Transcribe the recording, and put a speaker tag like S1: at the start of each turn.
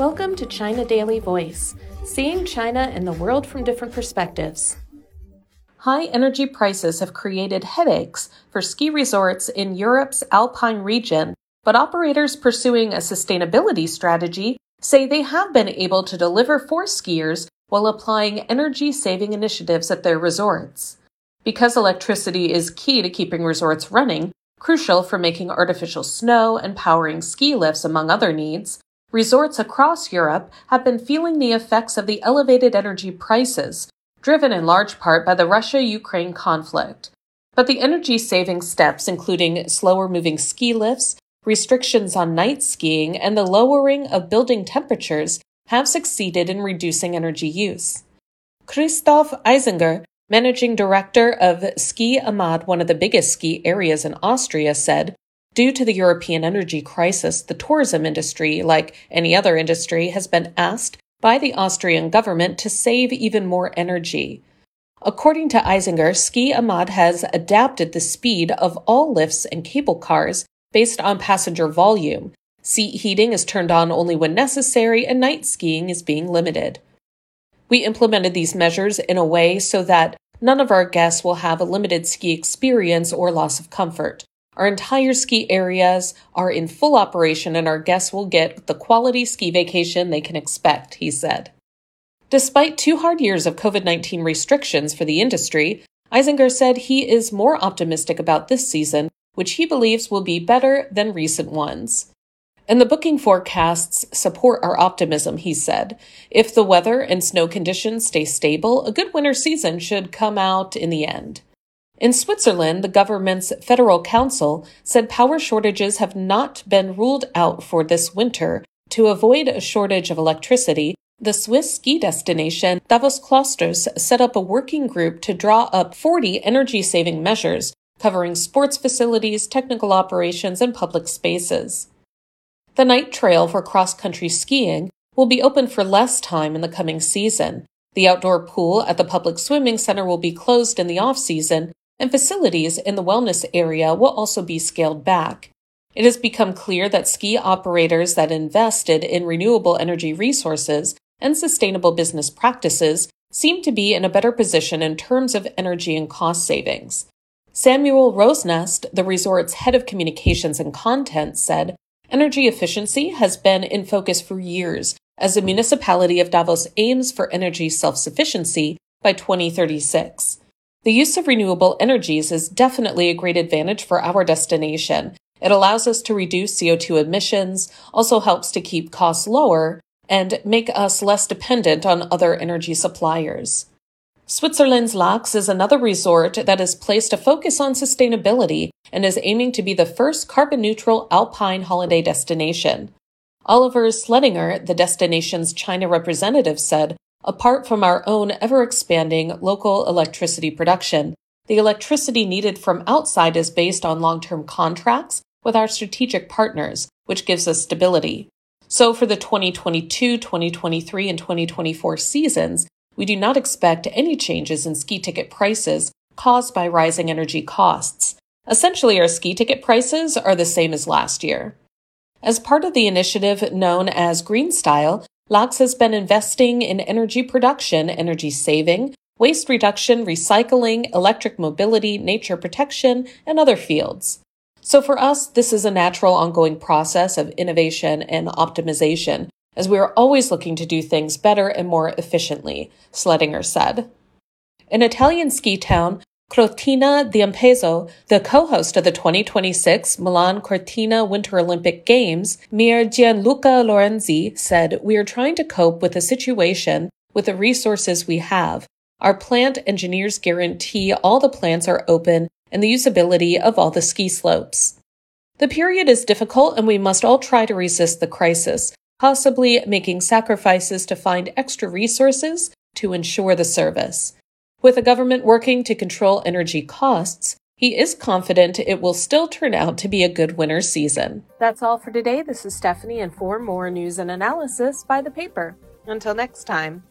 S1: Welcome to China Daily Voice, seeing China and the world from different perspectives. High energy prices have created headaches for ski resorts in Europe's Alpine region, but operators pursuing a sustainability strategy say they have been able to deliver for skiers while applying energy saving initiatives at their resorts. Because electricity is key to keeping resorts running, crucial for making artificial snow and powering ski lifts, among other needs, resorts across Europe have been feeling the effects of the elevated energy prices, driven in large part by the Russia Ukraine conflict. But the energy saving steps, including slower moving ski lifts, restrictions on night skiing, and the lowering of building temperatures, have succeeded in reducing energy use. Christoph Eisinger, managing director of Ski Amade, one of the biggest ski areas in Austria, said Due to the European energy crisis, the tourism industry, like any other industry, has been asked by the Austrian government to save even more energy. According to Eisinger, Ski Amade has adapted the speed of all lifts and cable cars based on passenger volume. Seat heating is turned on only when necessary, and night skiing is being limited. We implemented these measures in a way so that none of our guests will have a limited ski experience or loss of comfort. Our entire ski areas are in full operation and our guests will get the quality ski vacation they can expect, he said. Despite two hard years of COVID 19 restrictions for the industry, Eisinger said he is more optimistic about this season, which he believes will be better than recent ones. And the booking forecasts support our optimism, he said. If the weather and snow conditions stay stable, a good winter season should come out in the end. In Switzerland, the government's Federal Council said power shortages have not been ruled out for this winter. To avoid a shortage of electricity, the Swiss ski destination Davos Klosters set up a working group to draw up 40 energy saving measures covering sports facilities, technical operations, and public spaces. The night trail for cross country skiing will be open for less time in the coming season. The outdoor pool at the public swimming center will be closed in the off season, and facilities in the wellness area will also be scaled back. It has become clear that ski operators that invested in renewable energy resources and sustainable business practices seem to be in a better position in terms of energy and cost savings. Samuel Rosenest, the resort's head of communications and content, said energy efficiency has been in focus for years as the municipality of Davos aims for energy self sufficiency by 2036. The use of renewable energies is definitely a great advantage for our destination. It allows us to reduce CO2 emissions, also helps to keep costs lower, and make us less dependent on other energy suppliers. Switzerland's Laax is another resort that has placed a focus on sustainability and is aiming to be the first carbon neutral alpine holiday destination. Oliver Sledinger, the destination's China representative, said Apart from our own ever expanding local electricity production, the electricity needed from outside is based on long term contracts with our strategic partners, which gives us stability. So for the 2022, 2023, and 2024 seasons, we do not expect any changes in ski ticket prices caused by rising energy costs. Essentially, our ski ticket prices are the same as last year. As part of the initiative known as Green Style, Laax has been investing in energy production, energy saving, waste reduction, recycling, electric mobility, nature protection, and other fields. So for us, this is a natural ongoing process of innovation and optimization, as we are always looking to do things better and more efficiently, Sledinger said. In Italian ski town, Cortina d'Ampezzo, the co-host of the 2026 Milan Cortina Winter Olympic Games, Mir Gianluca Lorenzi, said, We are trying to cope with the situation with the resources we have. Our plant engineers guarantee all the plants are open and the usability of all the ski slopes. The period is difficult and we must all try to resist the crisis, possibly making sacrifices to find extra resources to ensure the service. With the government working to control energy costs, he is confident it will still turn out to be a good winter season. That's all for today. This is Stephanie, and for more news and analysis, by the paper. Until next time.